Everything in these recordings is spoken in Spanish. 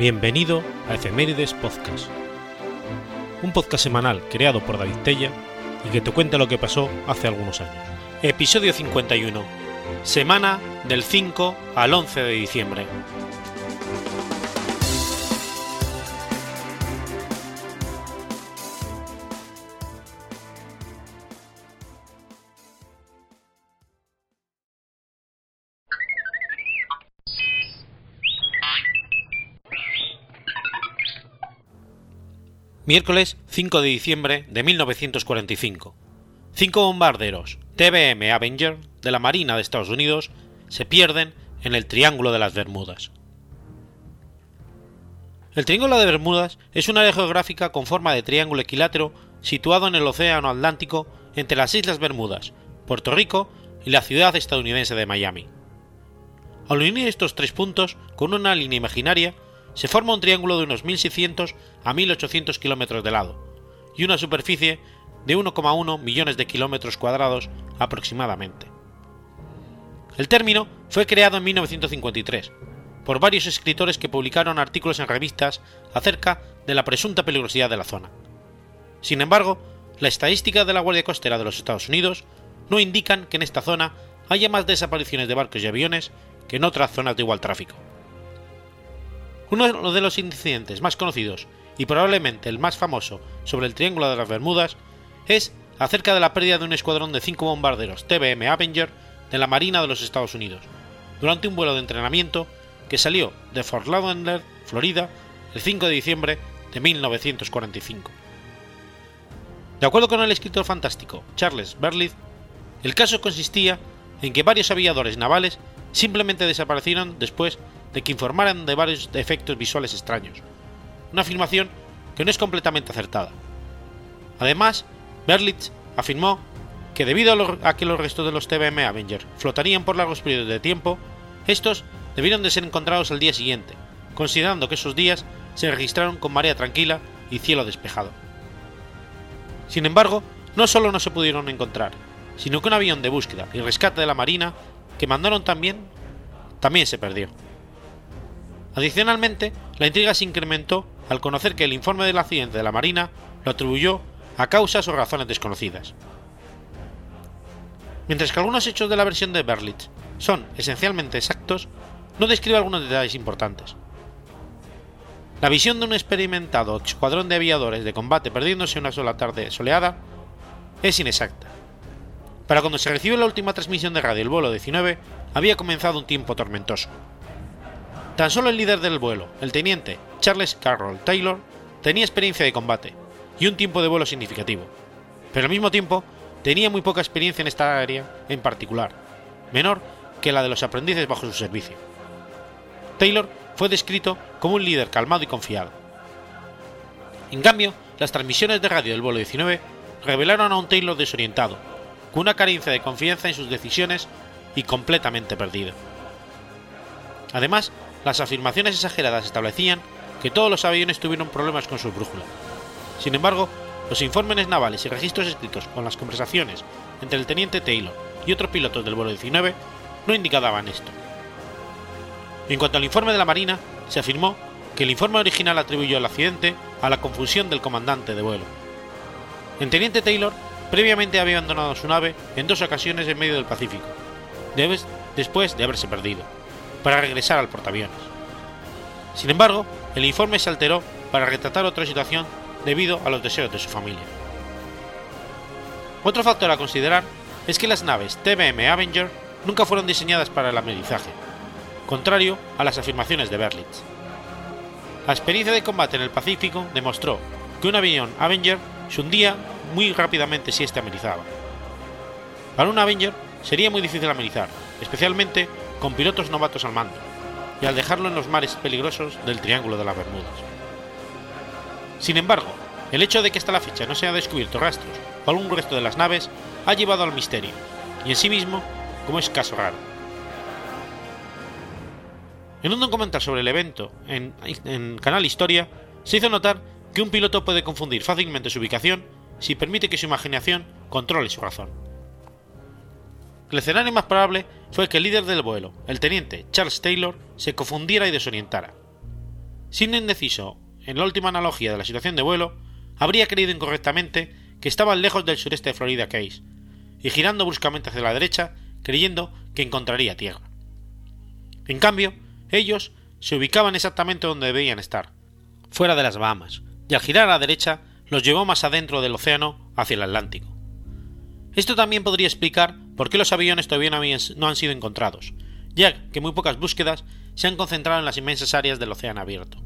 Bienvenido a Efemérides Podcast, un podcast semanal creado por David Tella y que te cuenta lo que pasó hace algunos años. Episodio 51, semana del 5 al 11 de diciembre. Miércoles 5 de diciembre de 1945. Cinco bombarderos TBM Avenger de la Marina de Estados Unidos se pierden en el Triángulo de las Bermudas. El Triángulo de Bermudas es una área geográfica con forma de triángulo equilátero situado en el Océano Atlántico entre las Islas Bermudas, Puerto Rico y la ciudad estadounidense de Miami. Al unir estos tres puntos con una línea imaginaria, se forma un triángulo de unos 1.600 a 1.800 kilómetros de lado y una superficie de 1,1 millones de kilómetros cuadrados aproximadamente. El término fue creado en 1953 por varios escritores que publicaron artículos en revistas acerca de la presunta peligrosidad de la zona. Sin embargo, la estadística de la Guardia Costera de los Estados Unidos no indican que en esta zona haya más desapariciones de barcos y aviones que en otras zonas de igual tráfico. Uno de los incidentes más conocidos y probablemente el más famoso sobre el Triángulo de las Bermudas es acerca de la pérdida de un escuadrón de cinco bombarderos TBM Avenger de la Marina de los Estados Unidos durante un vuelo de entrenamiento que salió de Fort Lauderdale, Florida, el 5 de diciembre de 1945. De acuerdo con el escritor fantástico Charles Berlitz, el caso consistía en que varios aviadores navales simplemente desaparecieron después de que informaran de varios efectos visuales extraños, una afirmación que no es completamente acertada. Además, Berlitz afirmó que debido a, que los restos de los TBM Avenger flotarían por largos periodos de tiempo, estos debieron de ser encontrados al día siguiente, considerando que esos días se registraron con marea tranquila y cielo despejado. Sin embargo, no solo no se pudieron encontrar, sino que un avión de búsqueda y rescate de la Marina que mandaron también, también se perdió. Adicionalmente, la intriga se incrementó al conocer que el informe del accidente de la Marina lo atribuyó a causas o razones desconocidas. Mientras que algunos hechos de la versión de Berlitz son esencialmente exactos, no describe algunos detalles importantes. La visión de un experimentado escuadrón de aviadores de combate perdiéndose una sola tarde soleada es inexacta. Para cuando se recibe la última transmisión de radio el vuelo 19, había comenzado un tiempo tormentoso. Tan solo el líder del vuelo, el teniente Charles Carroll Taylor, tenía experiencia de combate y un tiempo de vuelo significativo, pero al mismo tiempo tenía muy poca experiencia en esta área en particular, menor que la de los aprendices bajo su servicio. Taylor fue descrito como un líder calmado y confiado. En cambio, las transmisiones de radio del vuelo 19 revelaron a un Taylor desorientado, con una carencia de confianza en sus decisiones y completamente perdido. Además, las afirmaciones exageradas establecían que todos los aviones tuvieron problemas con su brújula. Sin embargo, los informes navales y registros escritos con las conversaciones entre el teniente Taylor y otros pilotos del vuelo 19 no indicaban esto. En cuanto al informe de la Marina, se afirmó que el informe original atribuyó el accidente a la confusión del comandante de vuelo. El teniente Taylor previamente había abandonado su nave en dos ocasiones en medio del Pacífico, después de haberse perdido para regresar al portaaviones. Sin embargo, el informe se alteró para retratar otra situación debido a los deseos de su familia. Otro factor a considerar es que las naves TBM Avenger nunca fueron diseñadas para el aprendizaje, contrario a las afirmaciones de Berlitz. La experiencia de combate en el Pacífico demostró que un avión Avenger se hundía muy rápidamente si este amenizaba. Para un Avenger sería muy difícil amenizar, especialmente con pilotos novatos al mando, y al dejarlo en los mares peligrosos del Triángulo de las Bermudas. Sin embargo, el hecho de que hasta la fecha no se haya descubierto rastros o algún resto de las naves ha llevado al misterio, y en sí mismo como es caso raro. En un documental sobre el evento en, en Canal Historia, se hizo notar que un piloto puede confundir fácilmente su ubicación si permite que su imaginación controle su razón. El escenario más probable fue que el líder del vuelo, el teniente Charles Taylor, se confundiera y desorientara. siendo indeciso en la última analogía de la situación de vuelo, habría creído incorrectamente que estaban lejos del sureste de Florida Keys, y girando bruscamente hacia la derecha, creyendo que encontraría tierra. En cambio, ellos se ubicaban exactamente donde debían estar, fuera de las Bahamas, y al girar a la derecha los llevó más adentro del océano hacia el Atlántico. Esto también podría explicar por qué los aviones todavía no han sido encontrados, ya que muy pocas búsquedas se han concentrado en las inmensas áreas del océano abierto.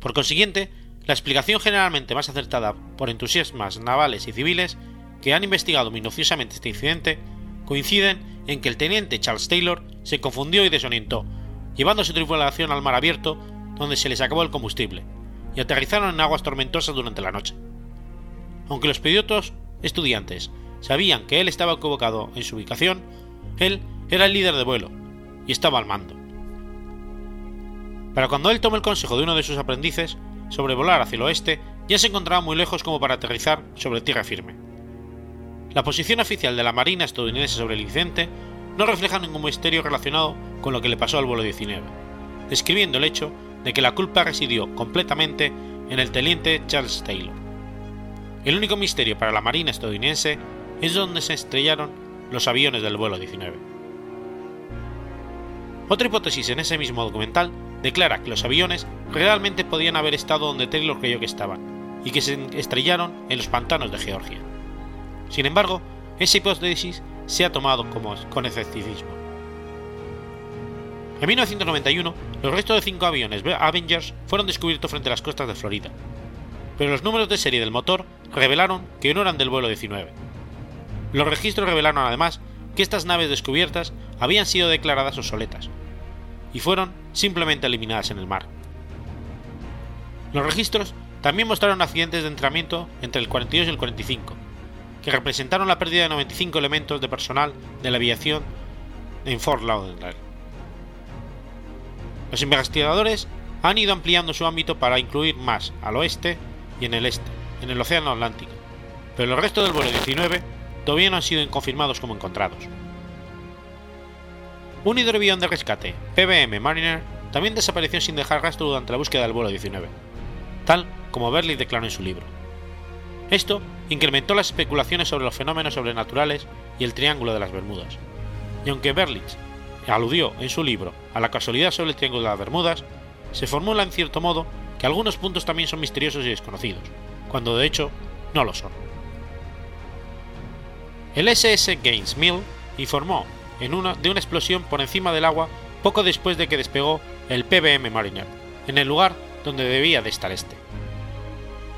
Por consiguiente, la explicación generalmente más acertada por entusiasmas navales y civiles que han investigado minuciosamente este incidente coinciden en que el teniente Charles Taylor se confundió y desorientó, llevando su tripulación al mar abierto donde se les acabó el combustible, y aterrizaron en aguas tormentosas durante la noche. Aunque los pilotos estudiantes sabían que él estaba equivocado en su ubicación, él era el líder de vuelo y estaba al mando. Para cuando él tomó el consejo de uno de sus aprendices, sobrevolar hacia el oeste ya se encontraba muy lejos como para aterrizar sobre tierra firme. La posición oficial de la Marina estadounidense sobre el incidente no refleja ningún misterio relacionado con lo que le pasó al vuelo 19, describiendo el hecho de que la culpa residió completamente en el teniente Charles Taylor. El único misterio para la Marina estadounidense es donde se estrellaron los aviones del vuelo 19. Otra hipótesis en ese mismo documental declara que los aviones realmente podían haber estado donde Taylor creyó que estaban, y que se estrellaron en los pantanos de Georgia. Sin embargo, esa hipótesis se ha tomado como, con escepticismo. En 1991, los restos de cinco aviones Avengers fueron descubiertos frente a las costas de Florida, pero los números de serie del motor revelaron que no eran del vuelo 19. Los registros revelaron además que estas naves descubiertas habían sido declaradas obsoletas y fueron simplemente eliminadas en el mar. Los registros también mostraron accidentes de entrenamiento entre el 42 y el 45, que representaron la pérdida de 95 elementos de personal de la aviación en Fort Lauderdale. Los investigadores han ido ampliando su ámbito para incluir más al oeste y en el este, en el Océano Atlántico, pero el resto del vuelo 19 todavía no han sido confirmados como encontrados. Un hidroavión de rescate, PBM Mariner, también desapareció sin dejar rastro durante la búsqueda del vuelo 19, tal como Berlitz declaró en su libro. Esto incrementó las especulaciones sobre los fenómenos sobrenaturales y el Triángulo de las Bermudas. Y aunque Berlitz aludió en su libro a la casualidad sobre el Triángulo de las Bermudas, se formula en cierto modo que algunos puntos también son misteriosos y desconocidos, cuando de hecho no lo son. El SS Gaines Mill informó en una, de una explosión por encima del agua poco después de que despegó el PBM Mariner, en el lugar donde debía de estar este.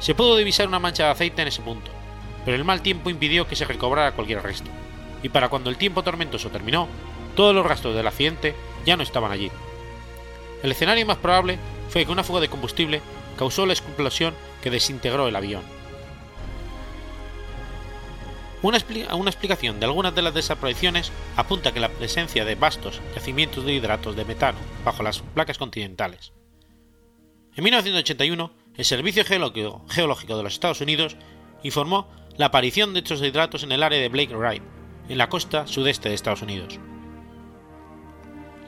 Se pudo divisar una mancha de aceite en ese punto, pero el mal tiempo impidió que se recobrara cualquier resto, y para cuando el tiempo tormentoso terminó, todos los rastros del accidente ya no estaban allí. El escenario más probable fue que una fuga de combustible causó la explosión que desintegró el avión. Una, explicación de algunas de las desapariciones apunta que la presencia de vastos yacimientos de hidratos de metano bajo las placas continentales. En 1981, el Servicio Geológico de los Estados Unidos informó la aparición de estos hidratos en el área de Blake Wright, en la costa sudeste de Estados Unidos.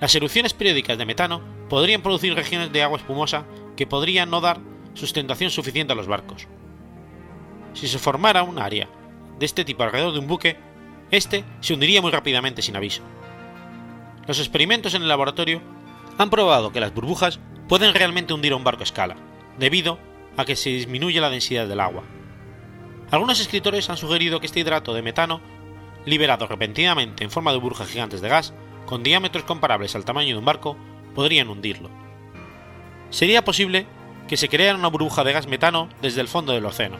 Las erupciones periódicas de metano podrían producir regiones de agua espumosa que podrían no dar sustentación suficiente a los barcos. Si se formara un área de este tipo alrededor de un buque, este se hundiría muy rápidamente sin aviso. Los experimentos en el laboratorio han probado que las burbujas pueden realmente hundir a un barco a escala, debido a que se disminuye la densidad del agua. Algunos escritores han sugerido que este hidrato de metano, liberado repentinamente en forma de burbujas gigantes de gas, con diámetros comparables al tamaño de un barco, podrían hundirlo. Sería posible que se creara una burbuja de gas metano desde el fondo del océano,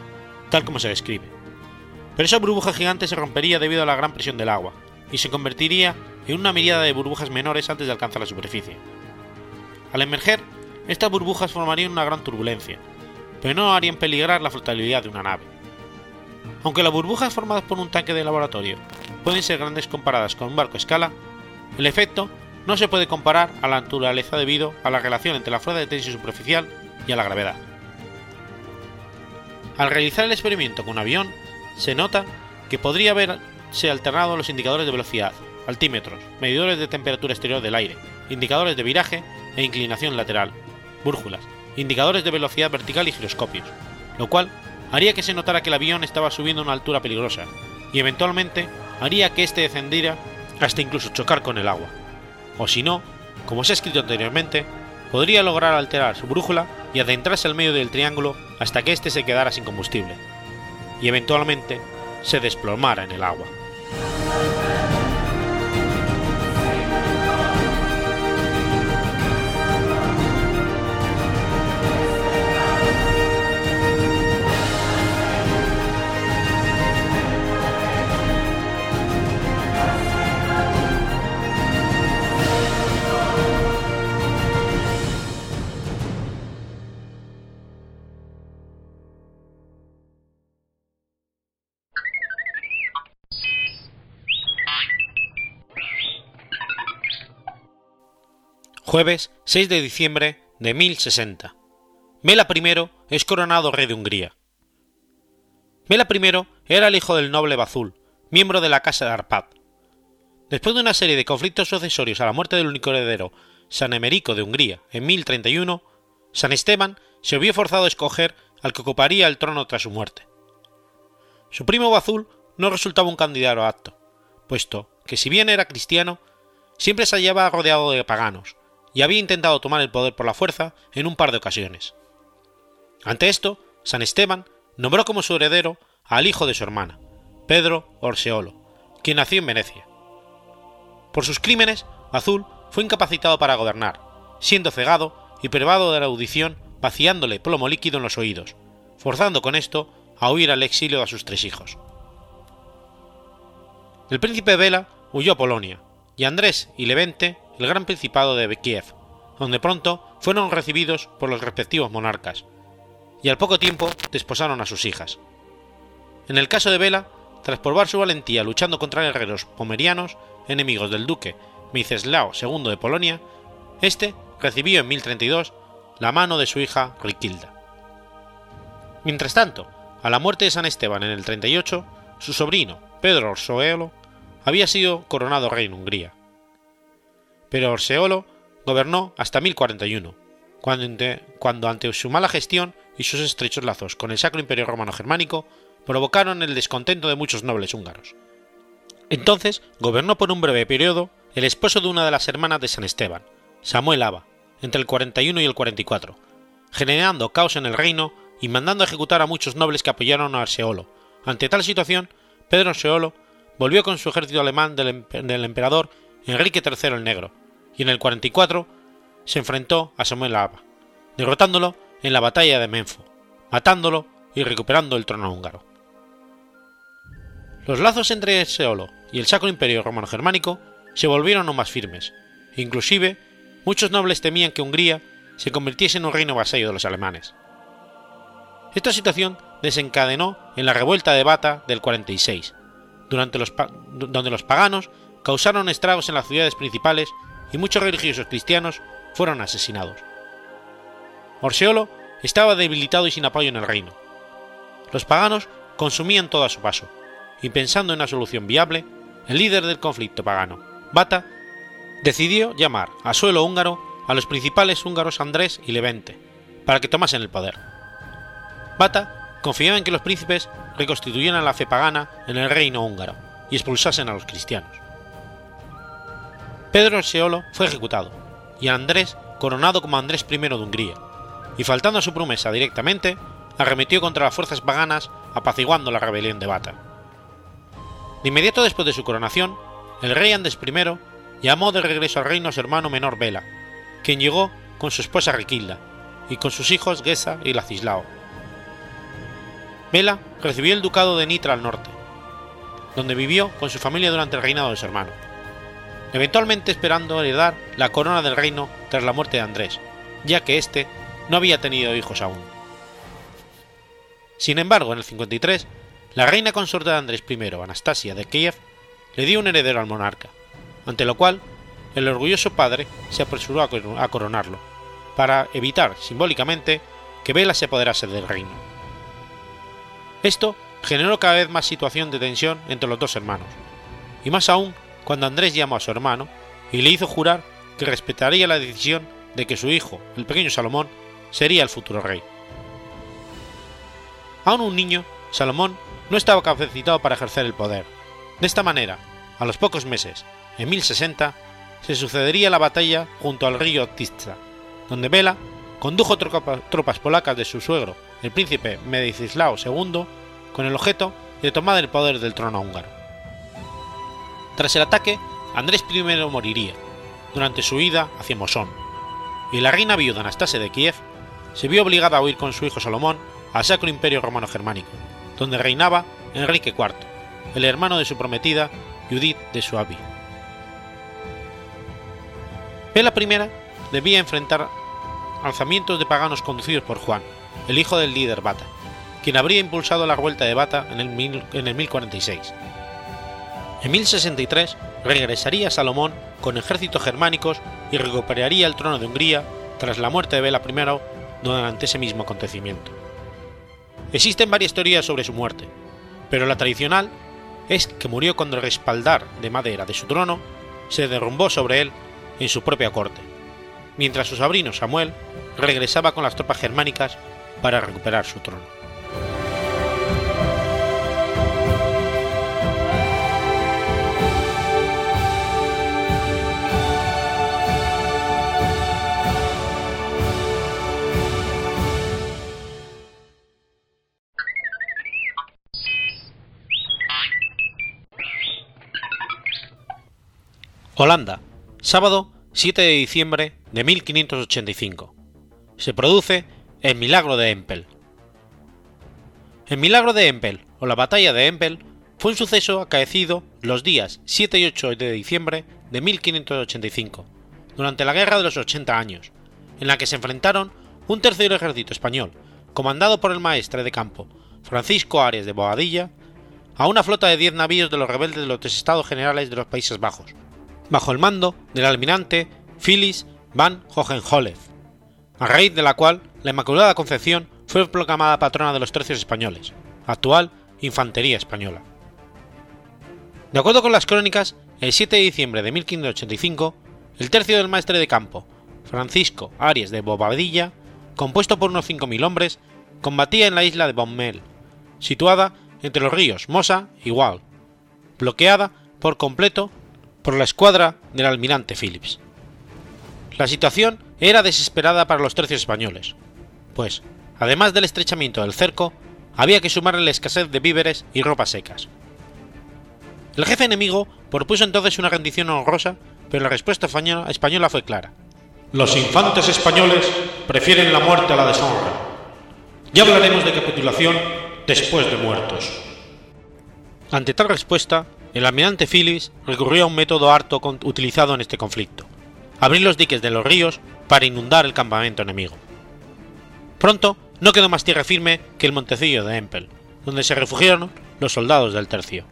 tal como se describe pero esa burbuja gigante se rompería debido a la gran presión del agua, y se convertiría en una mirada de burbujas menores antes de alcanzar la superficie. Al emerger, estas burbujas formarían una gran turbulencia, pero no harían peligrar la flotabilidad de una nave. Aunque las burbujas formadas por un tanque de laboratorio pueden ser grandes comparadas con un barco escala, el efecto no se puede comparar a la naturaleza debido a la relación entre la fuerza de tensión superficial y a la gravedad. Al realizar el experimento con un avión, se nota que podría haberse alternado los indicadores de velocidad, altímetros, medidores de temperatura exterior del aire, indicadores de viraje e inclinación lateral, brújulas, indicadores de velocidad vertical y giroscopios, lo cual haría que se notara que el avión estaba subiendo a una altura peligrosa y eventualmente haría que éste descendiera hasta incluso chocar con el agua. O si no, como se ha escrito anteriormente, podría lograr alterar su brújula y adentrarse al medio del triángulo hasta que éste se quedara sin combustible, y eventualmente se desplomara en el agua. Jueves 6 de diciembre de 1060. Mela I es coronado rey de Hungría. Mela I era el hijo del noble Bazul, miembro de la casa de Arpad. Después de una serie de conflictos sucesorios a la muerte del único heredero, San Emerico de Hungría, en 1031, San Esteban se vio forzado a escoger al que ocuparía el trono tras su muerte. Su primo Bazul no resultaba un candidato apto, puesto que si bien era cristiano, siempre se hallaba rodeado de paganos, y había intentado tomar el poder por la fuerza en un par de ocasiones. Ante esto, San Esteban nombró como su heredero al hijo de su hermana, Pedro Orseolo, quien nació en Venecia. Por sus crímenes, Azul fue incapacitado para gobernar, siendo cegado y privado de la audición vaciándole plomo líquido en los oídos, forzando con esto a huir al exilio a sus tres hijos. El príncipe Vela huyó a Polonia, y Andrés y Levente el Gran Principado de Kiev, donde pronto fueron recibidos por los respectivos monarcas, y al poco tiempo desposaron a sus hijas. En el caso de Vela, tras probar su valentía luchando contra guerreros pomerianos, enemigos del duque Miceslao II de Polonia, este recibió en 1032 la mano de su hija Riquilda. Mientras tanto, a la muerte de San Esteban en el 38, su sobrino, Pedro Orsoelo, había sido coronado rey en Hungría pero Orseolo gobernó hasta 1041, cuando, ante su mala gestión y sus estrechos lazos con el Sacro Imperio Romano Germánico provocaron el descontento de muchos nobles húngaros. Entonces gobernó por un breve periodo el esposo de una de las hermanas de San Esteban, Samuel Aba, entre el 41 y el 44, generando caos en el reino y mandando ejecutar a muchos nobles que apoyaron a Arseolo. Ante tal situación, Pedro Arseolo volvió con su ejército alemán del, del emperador Enrique III el Negro, y en el 44 se enfrentó a Samuel Aba, derrotándolo en la batalla de Menfo, matándolo y recuperando el trono húngaro. Los lazos entre Seolo y el Sacro Imperio Romano-Germánico se volvieron aún más firmes, inclusive muchos nobles temían que Hungría se convirtiese en un reino vasallo de los alemanes. Esta situación desencadenó en la revuelta de Bata del 46, durante los donde los paganos causaron estragos en las ciudades principales y muchos religiosos cristianos fueron asesinados. Orseolo estaba debilitado y sin apoyo en el reino. Los paganos consumían todo a su paso, y pensando en una solución viable, el líder del conflicto pagano, Bata, decidió llamar a suelo húngaro a los principales húngaros Andrés y Levente, para que tomasen el poder. Bata confiaba en que los príncipes reconstituyeran la fe pagana en el reino húngaro y expulsasen a los cristianos. Pedro Seolo fue ejecutado, y Andrés coronado como Andrés I de Hungría, y faltando a su promesa directamente, arremetió contra las fuerzas paganas apaciguando la rebelión de Bata. De inmediato después de su coronación, el rey Andrés I llamó de regreso al reino a su hermano menor Vela, quien llegó con su esposa Riquilda y con sus hijos Geza y Lacislao. Vela recibió el ducado de Nitra al norte, donde vivió con su familia durante el reinado de su hermano eventualmente esperando heredar la corona del reino tras la muerte de Andrés, ya que éste no había tenido hijos aún. Sin embargo, en el 53, la reina consorte de Andrés I, Anastasia de Kiev, le dio un heredero al monarca, ante lo cual el orgulloso padre se apresuró a coronarlo, para evitar simbólicamente que Vela se apoderase del reino. Esto generó cada vez más situación de tensión entre los dos hermanos, y más aún cuando Andrés llamó a su hermano y le hizo jurar que respetaría la decisión de que su hijo, el pequeño Salomón, sería el futuro rey. Aún un niño, Salomón no estaba capacitado para ejercer el poder. De esta manera, a los pocos meses, en 1060, se sucedería la batalla junto al río Tisza, donde Bela condujo tropas polacas de su suegro, el príncipe Medicislao II, con el objeto de tomar el poder del trono húngaro. Tras el ataque, Andrés I moriría durante su ida hacia Mosón, y la reina viuda Anastasia de Kiev se vio obligada a huir con su hijo Salomón al Sacro Imperio Romano Germánico, donde reinaba Enrique IV, el hermano de su prometida Judith de Suabi. Pela I debía enfrentar alzamientos de paganos conducidos por Juan, el hijo del líder Bata, quien habría impulsado la vuelta de Bata en el, en el 1046. En 1063 regresaría Salomón con ejércitos germánicos y recuperaría el trono de Hungría tras la muerte de Bela I durante ese mismo acontecimiento. Existen varias teorías sobre su muerte, pero la tradicional es que murió cuando el respaldar de madera de su trono se derrumbó sobre él en su propia corte, mientras su sobrino Samuel regresaba con las tropas germánicas para recuperar su trono. Holanda, sábado 7 de diciembre de 1585. Se produce el Milagro de Empel. El Milagro de Empel, o la Batalla de Empel, fue un suceso acaecido los días 7 y 8 de diciembre de 1585, durante la Guerra de los 80 Años, en la que se enfrentaron un tercer ejército español, comandado por el maestre de campo Francisco Arias de Boadilla, a una flota de 10 navíos de los rebeldes de los Estados Generales de los Países Bajos, bajo el mando del almirante Phyllis van Hohenzollern, a raíz de la cual la Inmaculada Concepción fue proclamada patrona de los tercios españoles, actual Infantería Española. De acuerdo con las crónicas, el 7 de diciembre de 1585, el tercio del maestre de campo, Francisco Arias de Bobadilla, compuesto por unos 5.000 hombres, combatía en la isla de Bommel, situada entre los ríos Mosa y Wal, bloqueada por completo por la escuadra del almirante Phillips. La situación era desesperada para los tercios españoles, pues, además del estrechamiento del cerco, había que sumarle la escasez de víveres y ropas secas. El jefe enemigo propuso entonces una rendición honrosa, pero la respuesta española fue clara. Los infantes españoles prefieren la muerte a la deshonra. Ya hablaremos de capitulación después de muertos. Ante tal respuesta, el almirante Phillips recurrió a un método harto utilizado en este conflicto, abrir los diques de los ríos para inundar el campamento enemigo. Pronto no quedó más tierra firme que el montecillo de Empel, donde se refugiaron los soldados del tercio.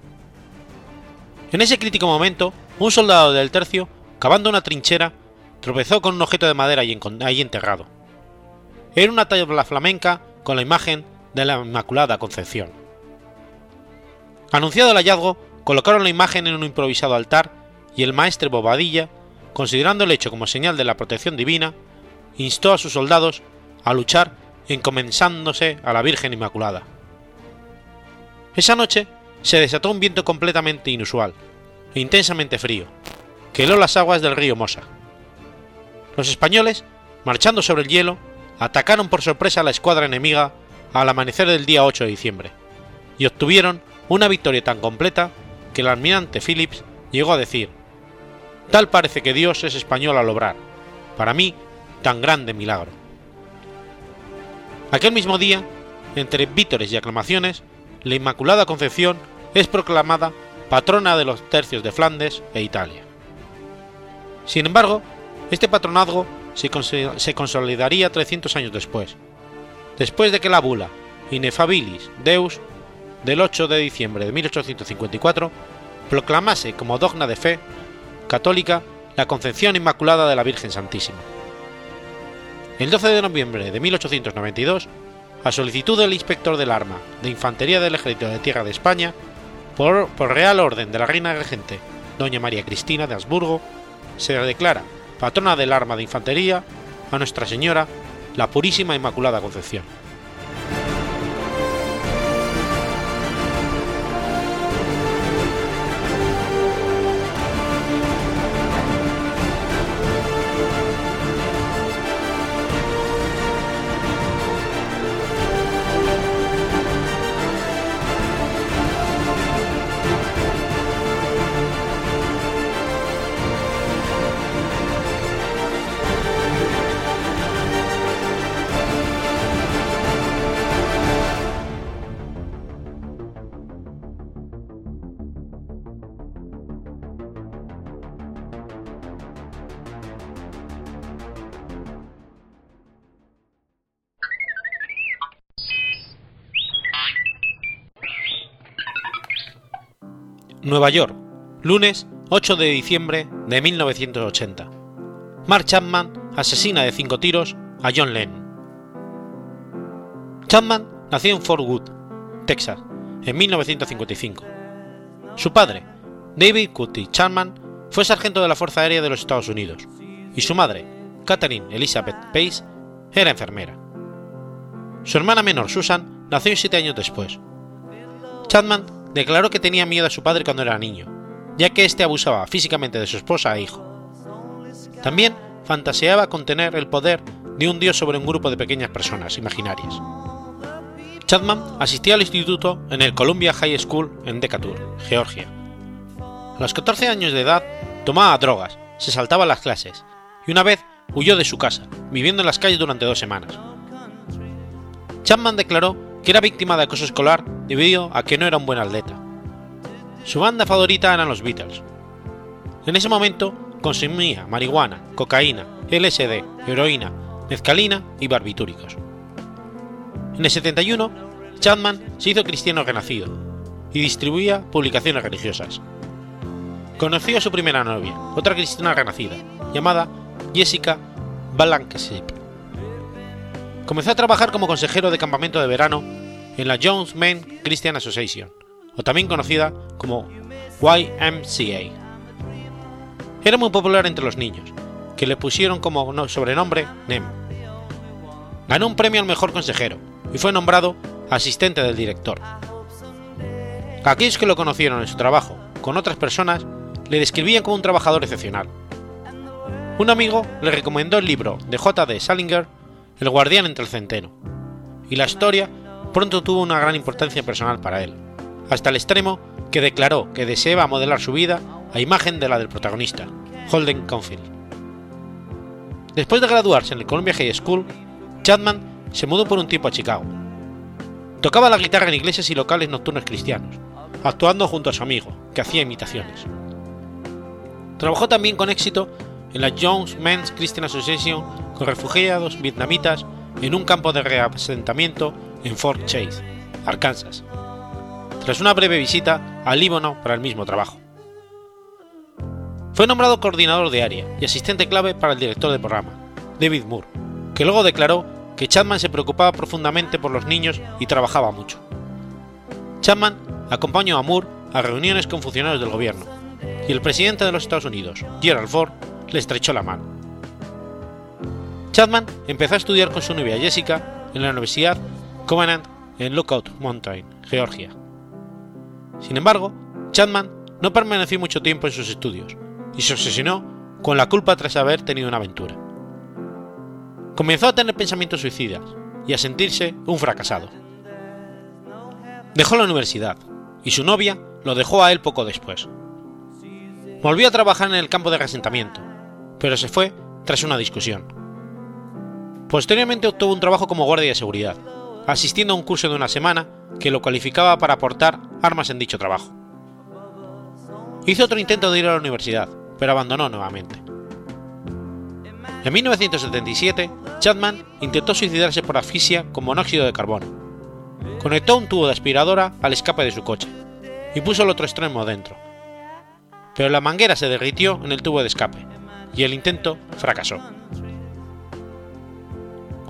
En ese crítico momento, un soldado del tercio, cavando una trinchera, tropezó con un objeto de madera ahí enterrado. Era una tabla flamenca con la imagen de la Inmaculada Concepción. Anunciado el hallazgo, colocaron la imagen en un improvisado altar y el maestre Bobadilla, considerando el hecho como señal de la protección divina, instó a sus soldados a luchar encomendándose a la Virgen Inmaculada. Esa noche se desató un viento completamente inusual e intensamente frío, que heló las aguas del río Mosa. Los españoles, marchando sobre el hielo, atacaron por sorpresa a la escuadra enemiga al amanecer del día 8 de diciembre, y obtuvieron una victoria tan completa que el almirante Phillips llegó a decir, tal parece que Dios es español al obrar, para mí tan grande milagro. Aquel mismo día, entre vítores y aclamaciones, la Inmaculada Concepción es proclamada patrona de los tercios de Flandes e Italia. Sin embargo, este patronazgo se, consolidaría 300 años después, después de que la bula Inefabilis Deus del 8 de diciembre de 1854 proclamase como dogma de fe católica la Concepción Inmaculada de la Virgen Santísima. El 12 de noviembre de 1892, a solicitud del inspector del arma de Infantería del Ejército de Tierra de España, por, real orden de la reina regente, doña María Cristina de Habsburgo, se declara patrona del arma de infantería, a Nuestra Señora, la Purísima Inmaculada Concepción. Nueva York, lunes 8 de diciembre de 1980. Mark Chapman asesina de cinco tiros a John Lennon. Chapman nació en Fort Worth, Texas, en 1955. Su padre, David Cutty Chapman, fue sargento de la Fuerza Aérea de los Estados Unidos, y su madre, Catherine Elizabeth Pace, era enfermera. Su hermana menor, Susan, nació siete años después. Chapman declaró que tenía miedo a su padre cuando era niño, ya que éste abusaba físicamente de su esposa e hijo. También fantaseaba con tener el poder de un dios sobre un grupo de pequeñas personas imaginarias. Chapman asistía al instituto en el Columbia High School en Decatur, Georgia. A los 14 años de edad tomaba drogas, se saltaba las clases y una vez huyó de su casa, viviendo en las calles durante dos semanas. Chapman declaró que era víctima de acoso escolar debido a que no era un buen atleta. Su banda favorita eran los Beatles. En ese momento consumía marihuana, cocaína, LSD, heroína, mezcalina y barbitúricos. En el 71, Chapman se hizo cristiano renacido y distribuía publicaciones religiosas. Conoció a su primera novia, otra cristiana renacida, llamada Jessica Balankship. Comenzó a trabajar como consejero de campamento de verano en la Jones Men Christian Association, o también conocida como YMCA. Era muy popular entre los niños, que le pusieron como sobrenombre Nem. Ganó un premio al mejor consejero y fue nombrado asistente del director. Aquellos que lo conocieron en su trabajo con otras personas le describían como un trabajador excepcional. Un amigo le recomendó el libro de J.D. Salinger, El guardián entre el centeno, y la historia pronto tuvo una gran importancia personal para él, hasta el extremo que declaró que deseaba modelar su vida a imagen de la del protagonista, Holden Caulfield. Después de graduarse en el Columbia High School, Chapman se mudó por un tiempo a Chicago. Tocaba la guitarra en iglesias y locales nocturnos cristianos, actuando junto a su amigo, que hacía imitaciones. Trabajó también con éxito en la Jones Men's Christian Association con refugiados vietnamitas en un campo de reasentamiento en Fort Chase, Arkansas, tras una breve visita al Líbano para el mismo trabajo. Fue nombrado coordinador de área y asistente clave para el director de programa, David Moore, que luego declaró que Chapman se preocupaba profundamente por los niños y trabajaba mucho. Chapman acompañó a Moore a reuniones con funcionarios del gobierno, y el presidente de los Estados Unidos, Gerald Ford, le estrechó la mano. Chapman empezó a estudiar con su novia Jessica en la Universidad Covenant en Lookout Mountain, Georgia. Sin embargo, Chapman no permaneció mucho tiempo en sus estudios y se obsesionó con la culpa tras haber tenido una aventura. Comenzó a tener pensamientos suicidas y a sentirse un fracasado. Dejó la universidad y su novia lo dejó a él poco después. Volvió a trabajar en el campo de resentamiento, pero se fue tras una discusión. Posteriormente obtuvo un trabajo como guardia de seguridad, asistiendo a un curso de una semana que lo cualificaba para aportar armas en dicho trabajo. Hizo otro intento de ir a la universidad, pero abandonó nuevamente. En 1977, Chapman intentó suicidarse por asfixia con monóxido de carbono. Conectó un tubo de aspiradora al escape de su coche y puso el otro extremo dentro. Pero la manguera se derritió en el tubo de escape y el intento fracasó.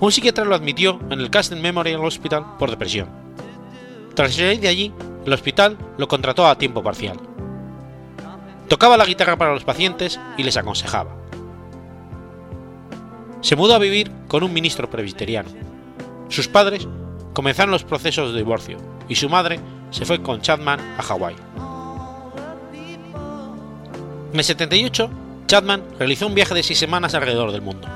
Un psiquiatra lo admitió en el Castle Memorial Hospital por depresión. Tras salir de allí, el hospital lo contrató a tiempo parcial. Tocaba la guitarra para los pacientes y les aconsejaba. se mudó a vivir con un ministro presbiteriano. Sus padres comenzaron los procesos de divorcio y su madre se fue con Chapman a Hawái. En el 78, Chapman realizó un viaje de seis semanas alrededor del mundo.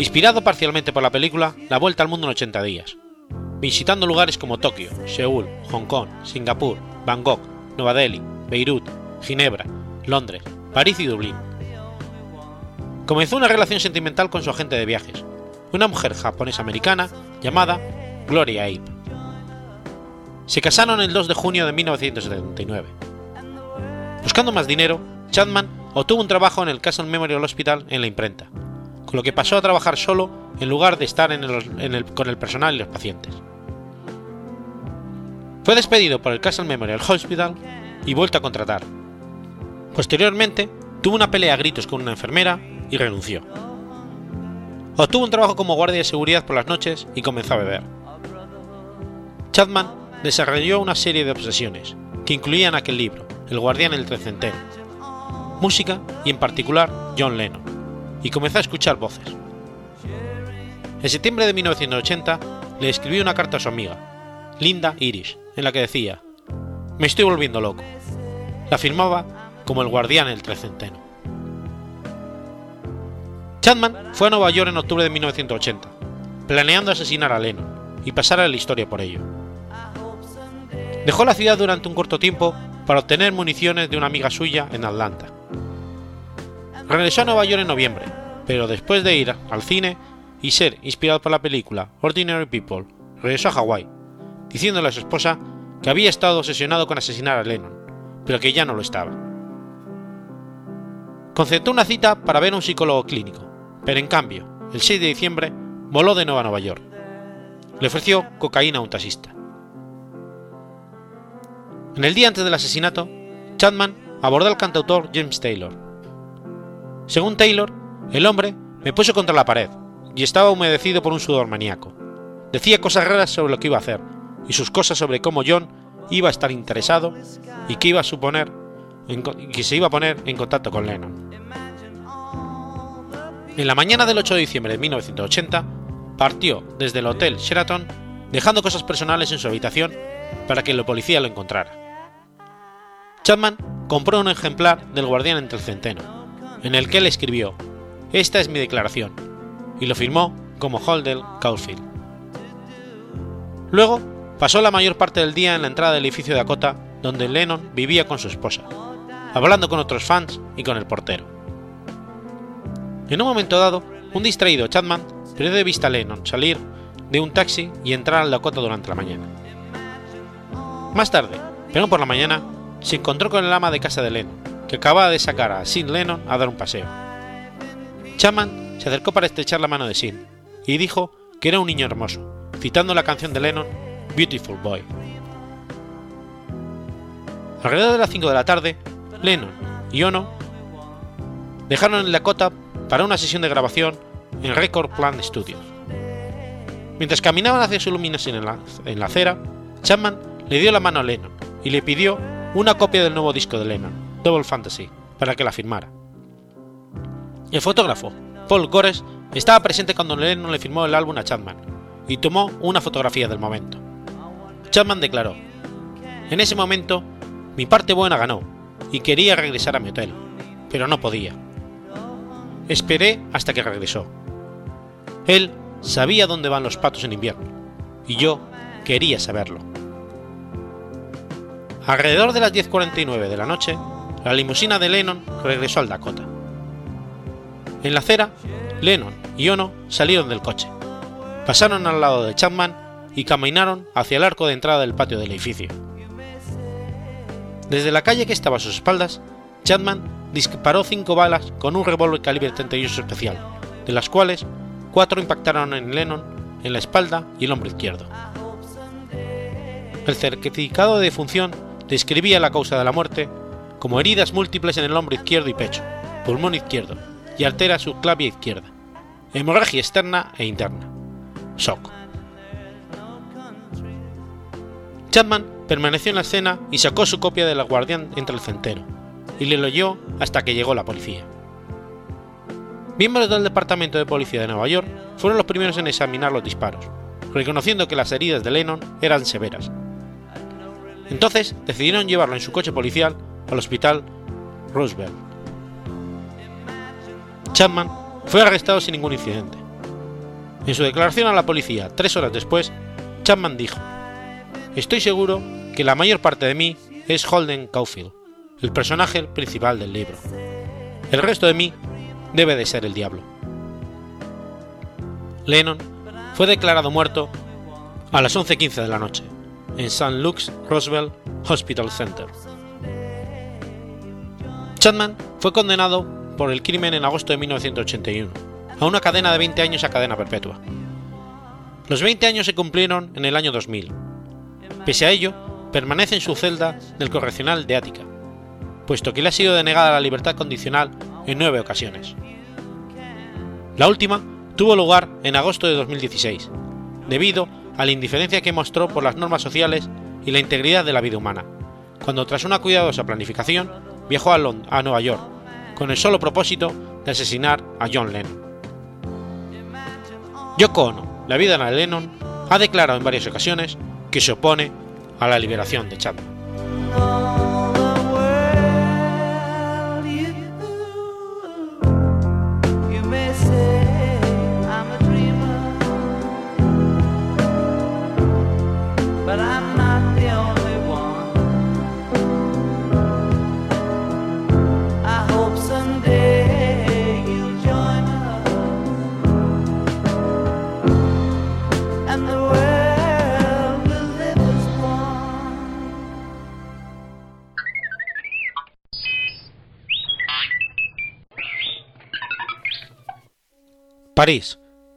Inspirado parcialmente por la película La Vuelta al Mundo en 80 días, visitando lugares como Tokio, Seúl, Hong Kong, Singapur, Bangkok, Nueva Delhi, Beirut, Ginebra, Londres, París y Dublín. Comenzó una relación sentimental con su agente de viajes, una mujer japonesa-americana llamada Gloria Abe. Se casaron el 2 de junio de 1979. Buscando más dinero, Chapman obtuvo un trabajo en el Castle Memorial Hospital en la imprenta, con lo que pasó a trabajar solo en lugar de estar con el personal y los pacientes. Fue despedido por el Castle Memorial Hospital y vuelto a contratar. Posteriormente, tuvo una pelea a gritos con una enfermera y renunció. Obtuvo un trabajo como guardia de seguridad por las noches y comenzó a beber. Chapman desarrolló una serie de obsesiones, que incluían aquel libro, El guardián el trecenteno, música y en particular John Lennon, y comenzó a escuchar voces. En septiembre de 1980 le escribió una carta a su amiga, Linda Irish, en la que decía, Me estoy volviendo loco. La firmaba como el guardián el trecenteno. Chapman fue a Nueva York en octubre de 1980, planeando asesinar a Lennon y pasar a la historia por ello. Dejó la ciudad durante un corto tiempo para obtener municiones de una amiga suya en Atlanta. Regresó a Nueva York en noviembre, pero después de ir al cine y ser inspirado por la película Ordinary People, regresó a Hawái, diciéndole a su esposa que había estado obsesionado con asesinar a Lennon, pero que ya no lo estaba. Concertó una cita para ver a un psicólogo clínico, pero en cambio, el 6 de diciembre, voló de nuevo a Nueva York. Le ofreció cocaína a un taxista. En el día antes del asesinato, Chapman abordó al cantautor James Taylor. Según Taylor, el hombre me puso contra la pared y estaba humedecido por un sudor maníaco. Decía cosas raras sobre lo que iba a hacer y sus cosas sobre cómo John iba a estar interesado y que iba a suponer que se iba a poner en contacto con Lennon. En la mañana del 8 de diciembre de 1980, partió desde el Hotel Sheraton dejando cosas personales en su habitación para que la policía lo encontrara. Chapman compró un ejemplar del Guardián entre el Centeno, en el que él escribió: Esta es mi declaración, y lo firmó como Holdell Caulfield. Luego pasó la mayor parte del día en la entrada del edificio de Dakota, donde Lennon vivía con su esposa, hablando con otros fans y con el portero. En un momento dado, un distraído Chapman perdió de vista a Lennon salir de un taxi y entrar al Dakota durante la mañana. Más tarde, pero por la mañana, se encontró con el ama de casa de Lennon, que acababa de sacar a Sin Lennon a dar un paseo. Chapman se acercó para estrechar la mano de Sin y dijo que era un niño hermoso, citando la canción de Lennon Beautiful Boy. Alrededor de las 5 de la tarde, Lennon y Ono dejaron el Dakota para una sesión de grabación en Record Plant Studios. Mientras caminaban hacia su iluminación en la, en la acera, Chapman le dio la mano a Lennon y le pidió una copia del nuevo disco de Lennon, Double Fantasy, para que la firmara. El fotógrafo, Paul Gores, estaba presente cuando Lennon le firmó el álbum a Chapman y tomó una fotografía del momento. Chapman declaró, En ese momento, mi parte buena ganó y quería regresar a mi hotel, pero no podía. Esperé hasta que regresó. Él sabía dónde van los patos en invierno, y yo quería saberlo. Alrededor de las 10.49 de la noche, la limusina de Lennon regresó al Dakota. En la acera, Lennon y Ono salieron del coche, pasaron al lado de Chapman y caminaron hacia el arco de entrada del patio del edificio. Desde la calle que estaba a sus espaldas, Chapman disparó cinco balas con un revólver calibre 38 especial, de las cuales cuatro impactaron en Lennon en la espalda y el hombro izquierdo. El certificado de defunción describía la causa de la muerte como heridas múltiples en el hombro izquierdo y pecho, pulmón izquierdo y arteria subclavia izquierda, hemorragia externa e interna, shock. Chapman permaneció en la escena y sacó su copia de La Guardián entre el centeno, y le leyó hasta que llegó la policía. miembros del Departamento de Policía de Nueva York fueron los primeros en examinar los disparos, reconociendo que las heridas de Lennon eran severas. Entonces decidieron llevarlo en su coche policial al hospital Roosevelt. Chapman fue arrestado sin ningún incidente. En su declaración a la policía tres horas después, Chapman dijo, Estoy seguro que la mayor parte de mí es Holden Caulfield, el personaje principal del libro. El resto de mí debe de ser el diablo. Lennon fue declarado muerto a las 11.15 de la noche en St. Luke's Roosevelt Hospital Center. Chapman fue condenado por el crimen en agosto de 1981 a una cadena de 20 años a cadena perpetua. Los 20 años se cumplieron en el año 2000. Pese a ello, permanece en su celda del correccional de Ática, puesto que le ha sido denegada la libertad condicional en nueve ocasiones. La última tuvo lugar en agosto de 2016, debido a la indiferencia que mostró por las normas sociales y la integridad de la vida humana, cuando tras una cuidadosa planificación viajó a, Lond a Nueva York, con el solo propósito de asesinar a John Lennon. Yoko Ono, la vida de Lennon, ha declarado en varias ocasiones que se opone a la liberación de Chapman.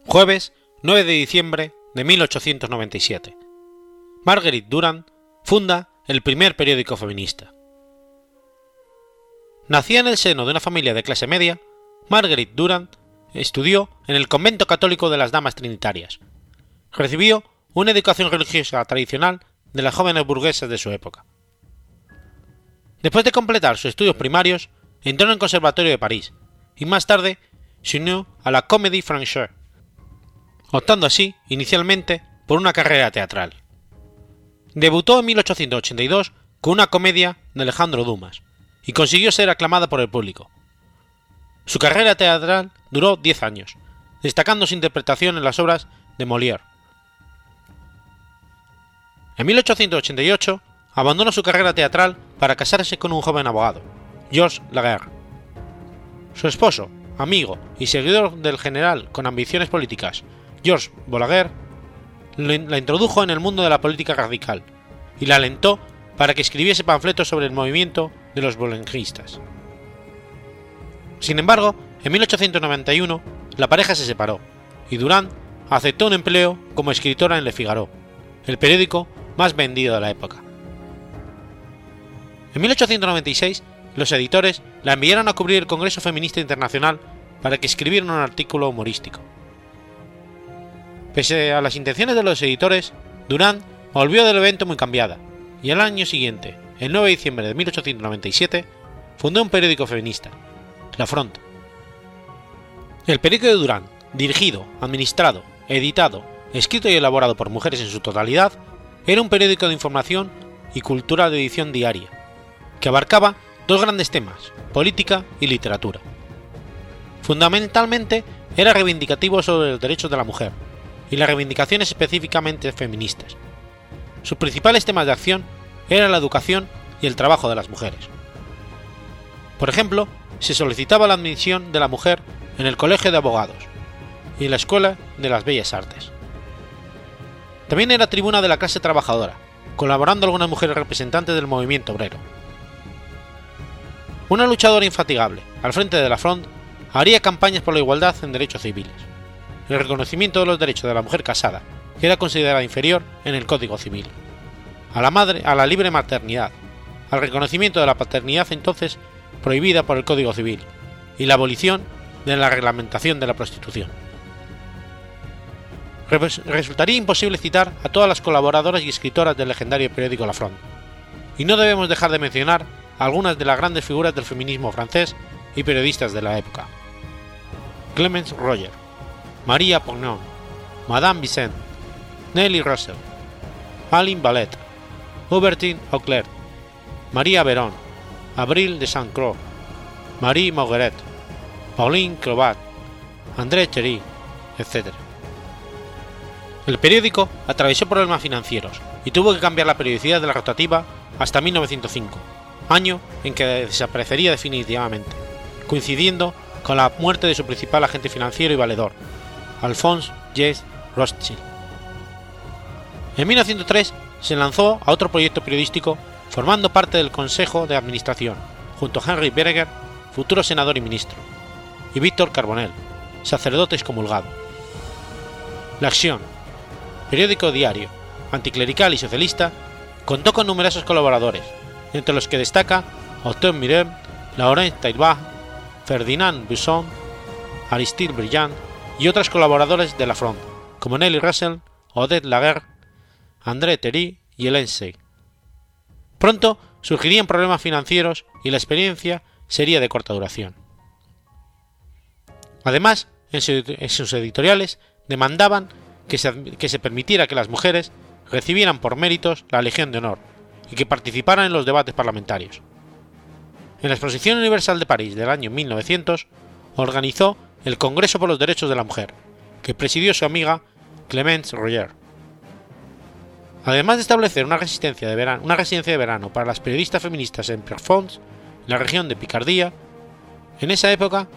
Jueves 9 de diciembre de 1897. Marguerite Durand funda el primer periódico feminista. Nacida en el seno de una familia de clase media, Marguerite Durand estudió en el convento católico de las Damas Trinitarias. Recibió una educación religiosa tradicional de las jóvenes burguesas de su época. Después de completar sus estudios primarios, entró en el Conservatorio de París y más tarde se unió a la Comédie Française, optando así, inicialmente, por una carrera teatral. Debutó en 1882 con una comedia de Alejandro Dumas y consiguió ser aclamada por el público. Su carrera teatral duró 10 años, destacando su interpretación en las obras de Molière. En 1888 abandonó su carrera teatral para casarse con un joven abogado, Georges Laguerre. Su esposo, amigo y seguidor del general con ambiciones políticas, Georges Bolaguer, la introdujo en el mundo de la política radical y la alentó para que escribiese panfletos sobre el movimiento de los bolenguistas. Sin embargo, en 1891 la pareja se separó y Durand aceptó un empleo como escritora en Le Figaro, el periódico más vendido de la época. En 1896 los editores la enviaron a cubrir el Congreso Feminista Internacional para que escribiera un artículo humorístico. Pese a las intenciones de los editores, Durand volvió del evento muy cambiada, y al año siguiente, el 9 de diciembre de 1897, fundó un periódico feminista, La Front. El periódico de Durand, dirigido, administrado, editado, escrito y elaborado por mujeres en su totalidad, era un periódico de información y cultura de edición diaria, que abarcaba dos grandes temas, política y literatura. Fundamentalmente era reivindicativo sobre los derechos de la mujer y las reivindicaciones específicamente feministas. Sus principales temas de acción eran la educación y el trabajo de las mujeres. Por ejemplo, se solicitaba la admisión de la mujer en el Colegio de Abogados y en la Escuela de las Bellas Artes. También era tribuna de la clase trabajadora, colaborando algunas mujeres representantes del movimiento obrero. Una luchadora infatigable, al frente de la Front, haría campañas por la igualdad en derechos civiles, el reconocimiento de los derechos de la mujer casada, que era considerada inferior en el Código Civil, a la madre, a la libre maternidad, al reconocimiento de la paternidad entonces prohibida por el Código Civil. Y la abolición de la reglamentación de la prostitución. Resultaría imposible citar a todas las colaboradoras y escritoras del legendario periódico La Fronde, y no debemos dejar de mencionar algunas de las grandes figuras del feminismo francés y periodistas de la época. Clemence Roger, María Pognon, Madame Vicente, Nelly Russell, Aline Ballet, Hubertine Auclair, María Verón, Abril de Saint-Croix, Marie Maugueret, Pauline Crobat, André Chery, etc. El periódico atravesó problemas financieros y tuvo que cambiar la periodicidad de la rotativa hasta 1905, año en que desaparecería definitivamente, coincidiendo con la muerte de su principal agente financiero y valedor, Alphonse J. Rothschild. En 1903 se lanzó a otro proyecto periodístico formando parte del Consejo de Administración, junto a Henry Berger, futuro senador y ministro, y Víctor Carbonell, sacerdote excomulgado. La Acción, periódico diario, anticlerical y socialista, contó con numerosos colaboradores, entre los que destaca Octave Mirem, Laurent Taillebach, Ferdinand Buisson, Aristide Briand y otros colaboradores de la Front, como Nelly Russell, Odette Laguerre, André Terry y Hélène Sey. Pronto surgirían problemas financieros y la experiencia sería de corta duración. Además, en, sus editoriales demandaban que se, que se permitiera que las mujeres recibieran por méritos la Legión de Honor y que participaran en los debates parlamentarios. En la Exposición Universal de París del año 1900 organizó el Congreso por los Derechos de la Mujer, que presidió su amiga Clemence Roger. Además de establecer una, residencia de verano para las periodistas feministas en Perfons, en la región de Picardía, en esa época,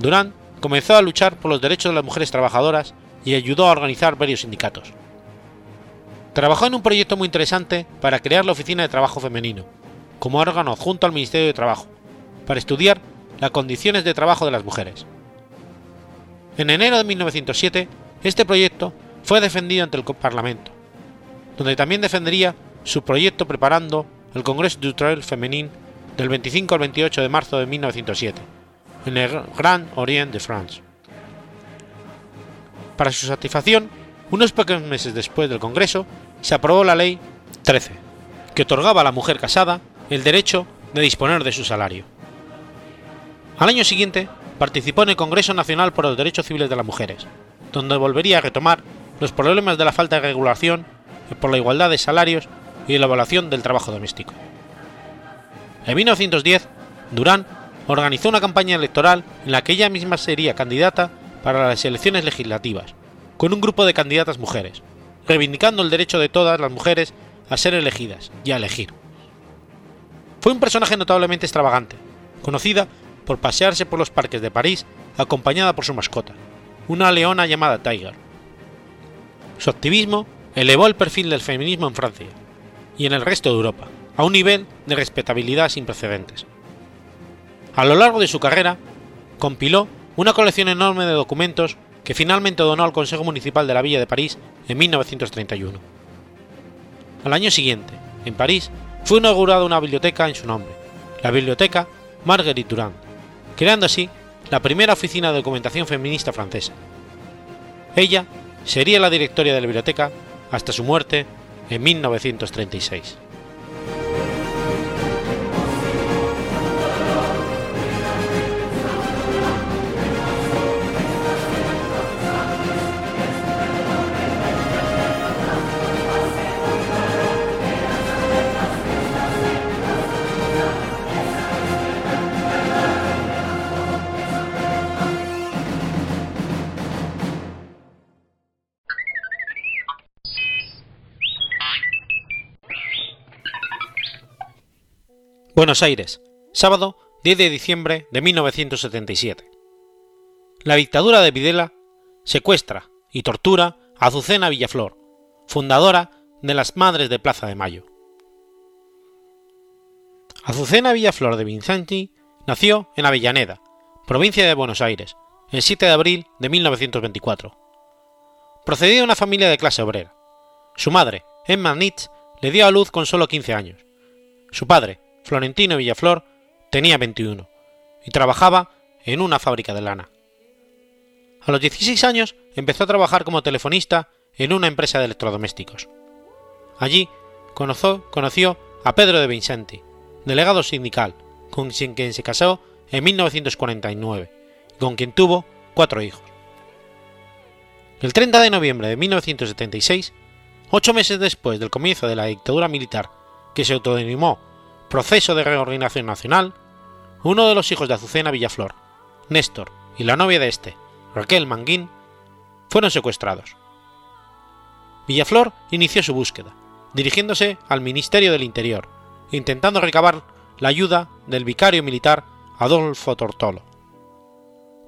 Durand comenzó a luchar por los derechos de las mujeres trabajadoras y ayudó a organizar varios sindicatos. Trabajó en un proyecto muy interesante para crear la Oficina de Trabajo Femenino, como órgano junto al Ministerio de Trabajo, para estudiar las condiciones de trabajo de las mujeres. En enero de 1907, este proyecto fue defendido ante el Parlamento, donde también defendería su proyecto preparando el Congreso du Trail Feminin del 25 al 28 de marzo de 1907, en el Grand Orient de France. Para su satisfacción, unos pocos meses después del Congreso, se aprobó la Ley 13, que otorgaba a la mujer casada el derecho de disponer de su salario. Al año siguiente, participó en el Congreso Nacional por los Derechos Civiles de las Mujeres, donde volvería a retomar los problemas de la falta de regulación por la igualdad de salarios y la evaluación del trabajo doméstico. En 1910, Durán organizó una campaña electoral en la que ella misma sería candidata para las elecciones legislativas, con un grupo de candidatas mujeres, reivindicando el derecho de todas las mujeres a ser elegidas y a elegir. Fue un personaje notablemente extravagante, conocida por pasearse por los parques de París acompañada por su mascota, una leona llamada Tiger. Su activismo elevó el perfil del feminismo en Francia y en el resto de Europa a un nivel de respetabilidad sin precedentes. A lo largo de su carrera, compiló una colección enorme de documentos que finalmente donó al Consejo Municipal de la Villa de París en 1931. Al año siguiente, en París, fue inaugurada una biblioteca en su nombre, la Biblioteca Marguerite Durand, creando así la primera oficina de documentación feminista francesa. Ella sería la directoria de la biblioteca hasta su muerte en 1936. Buenos Aires, sábado 10 de diciembre de 1977. La dictadura de Videla secuestra y tortura a Azucena Villaflor, fundadora de las Madres de Plaza de Mayo. Azucena Villaflor de Vincenti nació en Avellaneda, provincia de Buenos Aires, el 7 de abril de 1924. Procedía de una familia de clase obrera. Su madre, Emma Nitz, le dio a luz con solo 15 años. Su padre, Florentino Villaflor tenía 21 y trabajaba en una fábrica de lana. A los 16 años empezó a trabajar como telefonista en una empresa de electrodomésticos. Allí conoció, a Pedro de Vincenti, delegado sindical, con quien se casó en 1949 y con quien tuvo cuatro hijos. El 30 de noviembre de 1976, ocho meses después del comienzo de la dictadura militar que se autodenominó Proceso de Reorganización Nacional, uno de los hijos de Azucena Villaflor, Néstor, y la novia de este, Raquel Manguín, fueron secuestrados. Villaflor inició su búsqueda, dirigiéndose al Ministerio del Interior, intentando recabar la ayuda del vicario militar Adolfo Tortolo.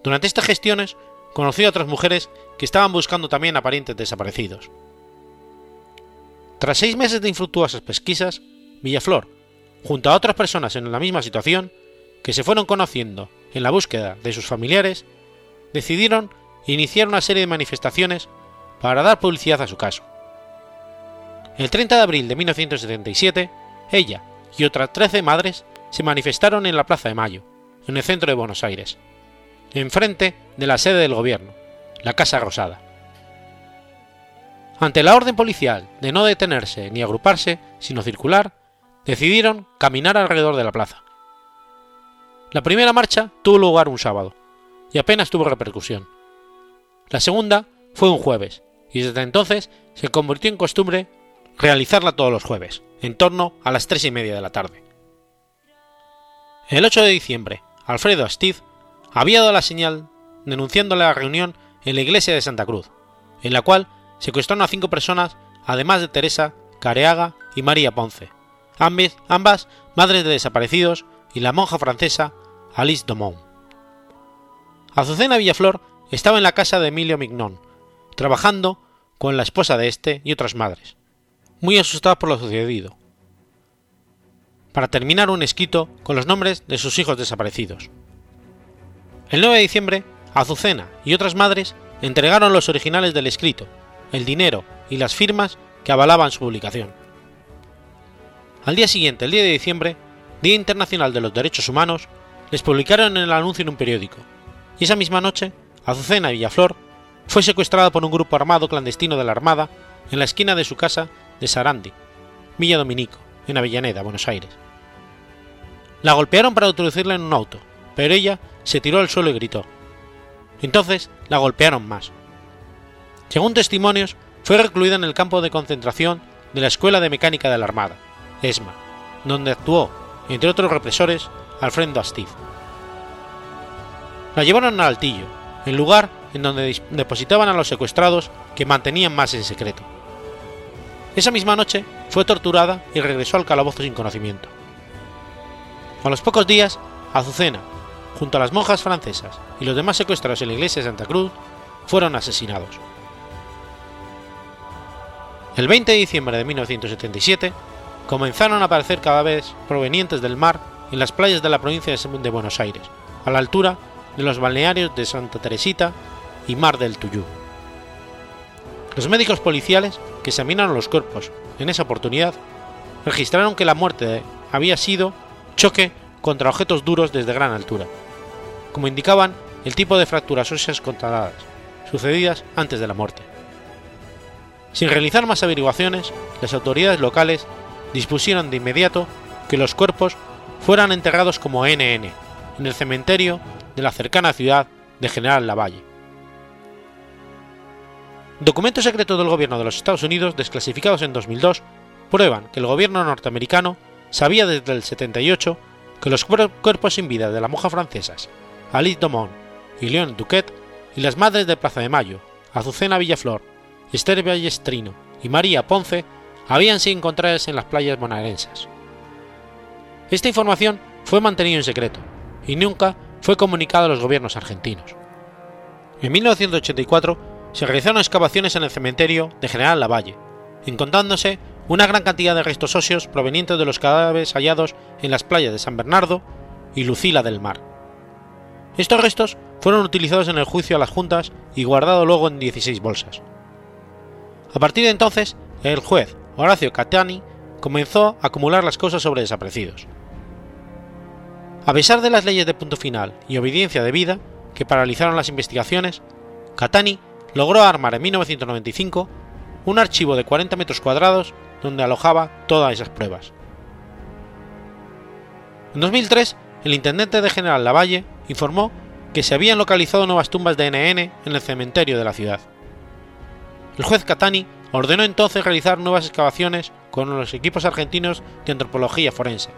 Durante estas gestiones conoció a otras mujeres que estaban buscando también a parientes desaparecidos. Tras seis meses de infructuosas pesquisas, Villaflor, junto a otras personas en la misma situación, que se fueron conociendo en la búsqueda de sus familiares, decidieron iniciar una serie de manifestaciones para dar publicidad a su caso. El 30 de abril de 1977, ella y otras 13 madres se manifestaron en la Plaza de Mayo, en el centro de Buenos Aires, enfrente de la sede del gobierno, la Casa Rosada. Ante la orden policial de no detenerse ni agruparse, sino circular, decidieron caminar alrededor de la plaza. La primera marcha tuvo lugar un sábado, y apenas tuvo repercusión. La segunda fue un jueves, y desde entonces se convirtió en costumbre realizarla todos los jueves, en torno a las tres y media de la tarde. El 8 de diciembre, Alfredo Astiz había dado la señal denunciando la reunión en la iglesia de Santa Cruz, en la cual secuestraron a cinco personas, además de Teresa, Careaga y María Ponce, ambas madres de desaparecidos, y la monja francesa Alice Domont. Azucena Villaflor estaba en la casa de Emilio Mignon, trabajando con la esposa de este y otras madres, muy asustada por lo sucedido, para terminar un escrito con los nombres de sus hijos desaparecidos. El 9 de diciembre, Azucena y otras madres entregaron los originales del escrito, el dinero y las firmas que avalaban su publicación. Al día siguiente, el 10 de diciembre, Día Internacional de los Derechos Humanos, les publicaron el anuncio en un periódico, y esa misma noche, Azucena Villaflor fue secuestrada por un grupo armado clandestino de la Armada en la esquina de su casa de Sarandi, Villa Dominico, en Avellaneda, Buenos Aires. La golpearon para introducirla en un auto, pero ella se tiró al suelo y gritó. Entonces la golpearon más. Según testimonios, fue recluida en el campo de concentración de la Escuela de Mecánica de la Armada, ESMA, donde actuó, entre otros represores, Alfredo Astiz. La llevaron al Altillo, el lugar en donde depositaban a los secuestrados que mantenían más en secreto. Esa misma noche fue torturada y regresó al calabozo sin conocimiento. A los pocos días, Azucena, junto a las monjas francesas y los demás secuestrados en la iglesia de Santa Cruz, fueron asesinados. El 20 de diciembre de 1977, comenzaron a aparecer cada vez provenientes del mar en las playas de la provincia de Buenos Aires, a la altura de los balnearios de Santa Teresita y Mar del Tuyú. Los médicos policiales que examinaron los cuerpos en esa oportunidad registraron que la muerte había sido choque contra objetos duros desde gran altura, como indicaban el tipo de fracturas óseas controladas, sucedidas antes de la muerte. Sin realizar más averiguaciones, las autoridades locales dispusieron de inmediato que los cuerpos fueran enterrados como NN en el cementerio de la cercana ciudad de General Lavalle. Documentos secretos del gobierno de los Estados Unidos desclasificados en 2002 prueban que el gobierno norteamericano sabía desde el 78 que los cuerpos sin vida de las monjas francesas Alice Domont y Leon Duquet y las madres de Plaza de Mayo, Azucena Villaflor, Esther Ballestrino y María Ponce habían sido encontradas en las playas bonaerenses. Esta información fue mantenida en secreto y nunca fue comunicada a los gobiernos argentinos. En 1984 se realizaron excavaciones en el cementerio de General Lavalle, encontrándose una gran cantidad de restos óseos provenientes de los cadáveres hallados en las playas de San Bernardo y Lucila del Mar. Estos restos fueron utilizados en el juicio a las juntas y guardados luego en 16 bolsas. A partir de entonces, el juez Horacio Catani comenzó a acumular las cosas sobre desaparecidos. A pesar de las leyes de punto final y obediencia debida que paralizaron las investigaciones, Catani logró armar en 1995 un archivo de 40 metros cuadrados donde alojaba todas esas pruebas. En 2003, el intendente de General Lavalle informó que se habían localizado nuevas tumbas de NN en el cementerio de la ciudad. El juez Catani ordenó entonces realizar nuevas excavaciones con los equipos argentinos de antropología forense,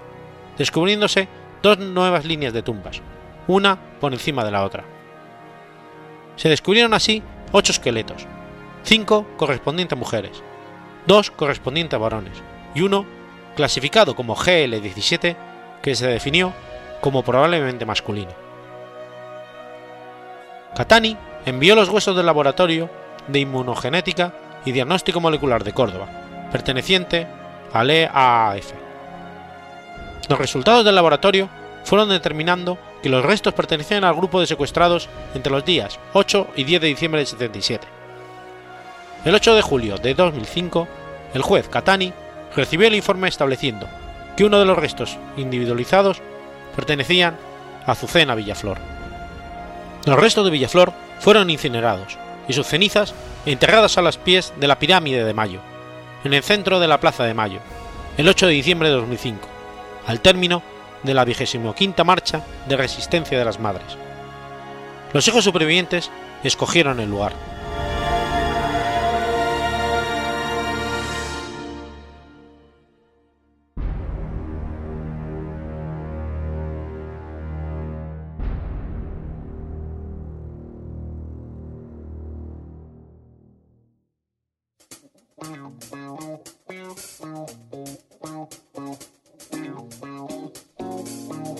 descubriéndose dos nuevas líneas de tumbas, una por encima de la otra. Se descubrieron así ocho esqueletos, cinco correspondientes a mujeres, dos correspondientes a varones y uno clasificado como GL17 que se definió como probablemente masculino. Catani envió los huesos del laboratorio de inmunogenética y diagnóstico molecular de Córdoba, perteneciente al EAAF. Los resultados del laboratorio fueron determinando que los restos pertenecían al grupo de secuestrados entre los días 8 y 10 de diciembre de 77. El 8 de julio de 2005, el juez Catani recibió el informe estableciendo que uno de los restos individualizados pertenecían a Azucena Villaflor. Los restos de Villaflor fueron incinerados y sus cenizas enterradas a los pies de la pirámide de Mayo, en el centro de la Plaza de Mayo, el 8 de diciembre de 2005, al término de la 25 marcha de resistencia de las madres. Los hijos supervivientes escogieron el lugar.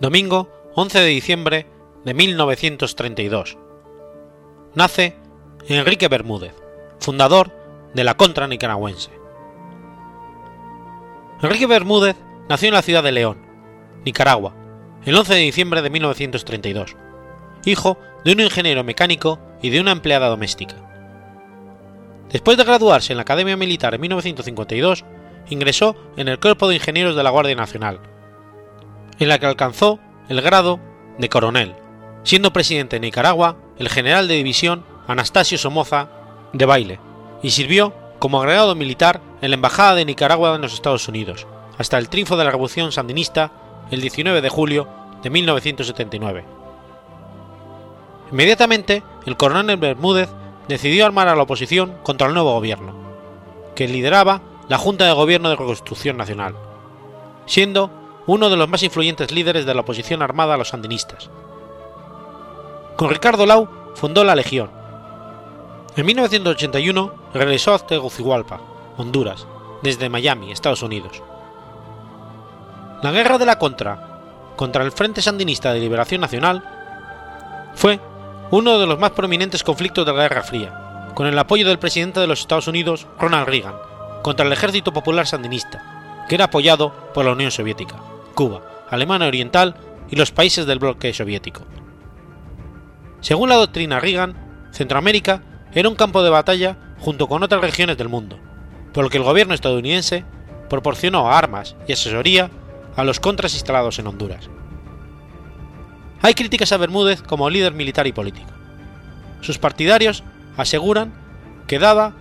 Domingo 11 de diciembre de 1932. Nace Enrique Bermúdez, fundador de la Contra Nicaragüense. Enrique Bermúdez nació en la ciudad de León, Nicaragua, el 11 de diciembre de 1932, hijo de un ingeniero mecánico y de una empleada doméstica. Después de graduarse en la Academia Militar en 1952, ingresó en el Cuerpo de Ingenieros de la Guardia Nacional, en la que alcanzó el grado de coronel, siendo presidente de Nicaragua el general de división Anastasio Somoza de Baile, y sirvió como agregado militar en la Embajada de Nicaragua en los Estados Unidos, hasta el triunfo de la Revolución Sandinista el 19 de julio de 1979. Inmediatamente, el coronel Bermúdez decidió armar a la oposición contra el nuevo gobierno, que lideraba la Junta de Gobierno de Reconstrucción Nacional, siendo uno de los más influyentes líderes de la oposición armada a los sandinistas. Con Ricardo Lau fundó la Legión. En 1981 regresó a Tegucigalpa, Honduras, desde Miami, Estados Unidos. La guerra de la Contra contra el Frente Sandinista de Liberación Nacional fue uno de los más prominentes conflictos de la Guerra Fría, con el apoyo del presidente de los Estados Unidos, Ronald Reagan, contra el Ejército Popular Sandinista, que era apoyado por la Unión Soviética. Cuba, Alemania Oriental y los países del bloque soviético. Según la doctrina Reagan, Centroamérica era un campo de batalla junto con otras regiones del mundo, por lo que el gobierno estadounidense proporcionó armas y asesoría a los contras instalados en Honduras. Hay críticas a Bermúdez como líder militar y político. Sus partidarios aseguran que daba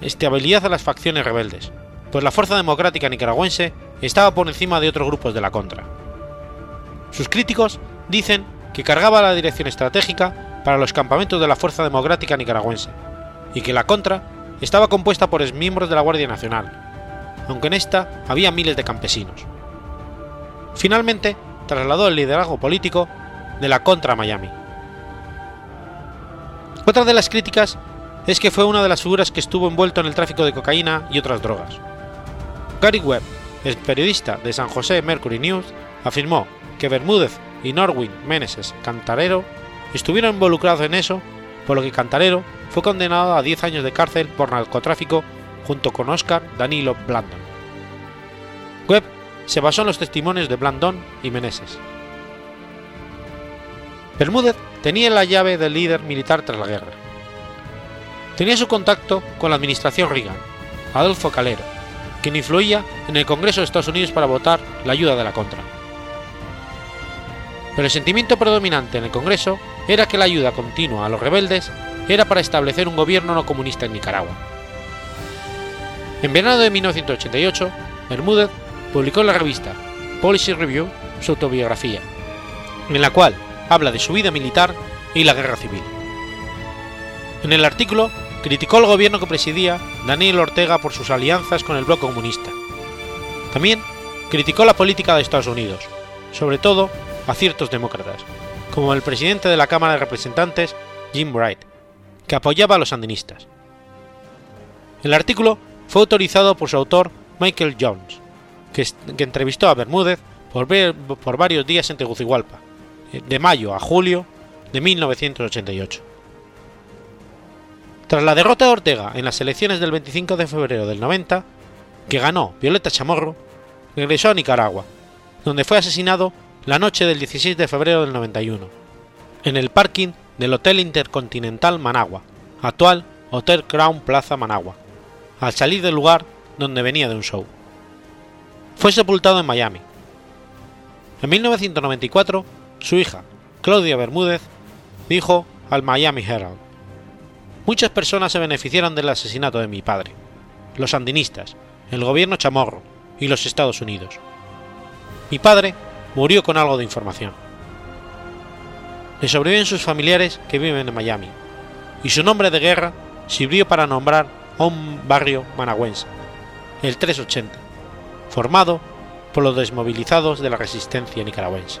estabilidad a las facciones rebeldes, pues la Fuerza Democrática Nicaragüense estaba por encima de otros grupos de la contra. Sus críticos dicen que cargaba la dirección estratégica para los campamentos de la Fuerza Democrática Nicaragüense, y que la contra estaba compuesta por exmiembros de la Guardia Nacional, aunque en esta había miles de campesinos. Finalmente, trasladó el liderazgo político de la contra Miami. Otra de las críticas es que fue una de las figuras que estuvo envuelto en el tráfico de cocaína y otras drogas. Gary Webb, el periodista de San José Mercury News, afirmó que Bermúdez y Norwin Meneses Cantarero estuvieron involucrados en eso, por lo que Cantarero fue condenado a 10 años de cárcel por narcotráfico junto con Oscar Danilo Blandon. Webb se basó en los testimonios de Blandon y Meneses. Bermúdez tenía la llave del líder militar tras la guerra. Tenía su contacto con la administración Reagan, Adolfo Calero, quien influía en el Congreso de Estados Unidos para votar la ayuda de la contra. Pero el sentimiento predominante en el Congreso era que la ayuda continua a los rebeldes era para establecer un gobierno no comunista en Nicaragua. En verano de 1988, Bermúdez publicó en la revista Policy Review su autobiografía, en la cual habla de su vida militar y la guerra civil. En el artículo criticó al gobierno que presidía Daniel Ortega por sus alianzas con el bloque comunista. También criticó la política de Estados Unidos, sobre todo a ciertos demócratas, como el presidente de la Cámara de Representantes, Jim Bright, que apoyaba a los sandinistas. El artículo fue autorizado por su autor Michael Jones, que, entrevistó a Bermúdez por, por varios días en Tegucigalpa, de mayo a julio de 1988. Tras la derrota de Ortega en las elecciones del 25 de febrero del 90, que ganó Violeta Chamorro, regresó a Nicaragua, donde fue asesinado la noche del 16 de febrero del 91, en el parking del Hotel Intercontinental Managua, actual Hotel Crown Plaza Managua, al salir del lugar donde venía de un show. Fue sepultado en Miami. En 1994, su hija, Claudia Bermúdez, dijo al Miami Herald, Muchas personas se beneficiaron del asesinato de mi padre, los sandinistas, el gobierno chamorro y los Estados Unidos. Mi padre murió con algo de información. Le sobreviven sus familiares que viven en Miami, y su nombre de guerra sirvió para nombrar a un barrio managüense, el 380, formado por los desmovilizados de la resistencia nicaragüense.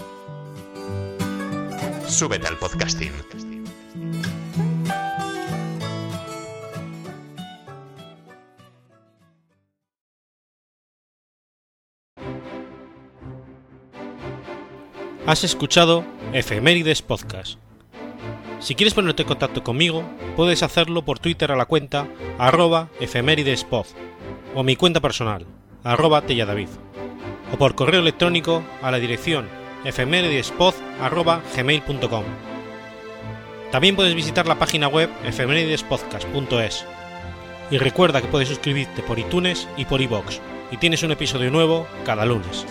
Súbete al podcasting. Has escuchado Efemérides Podcast. Si quieres ponerte en contacto conmigo, puedes hacerlo por Twitter a la cuenta arroba efemeridespod o mi cuenta personal, arroba telladavid, o por correo electrónico a la dirección efemeridespod.gmail.com. También puedes visitar la página web efemeridespodcast.es. Y recuerda que puedes suscribirte por iTunes y por iBox, y tienes un episodio nuevo cada lunes.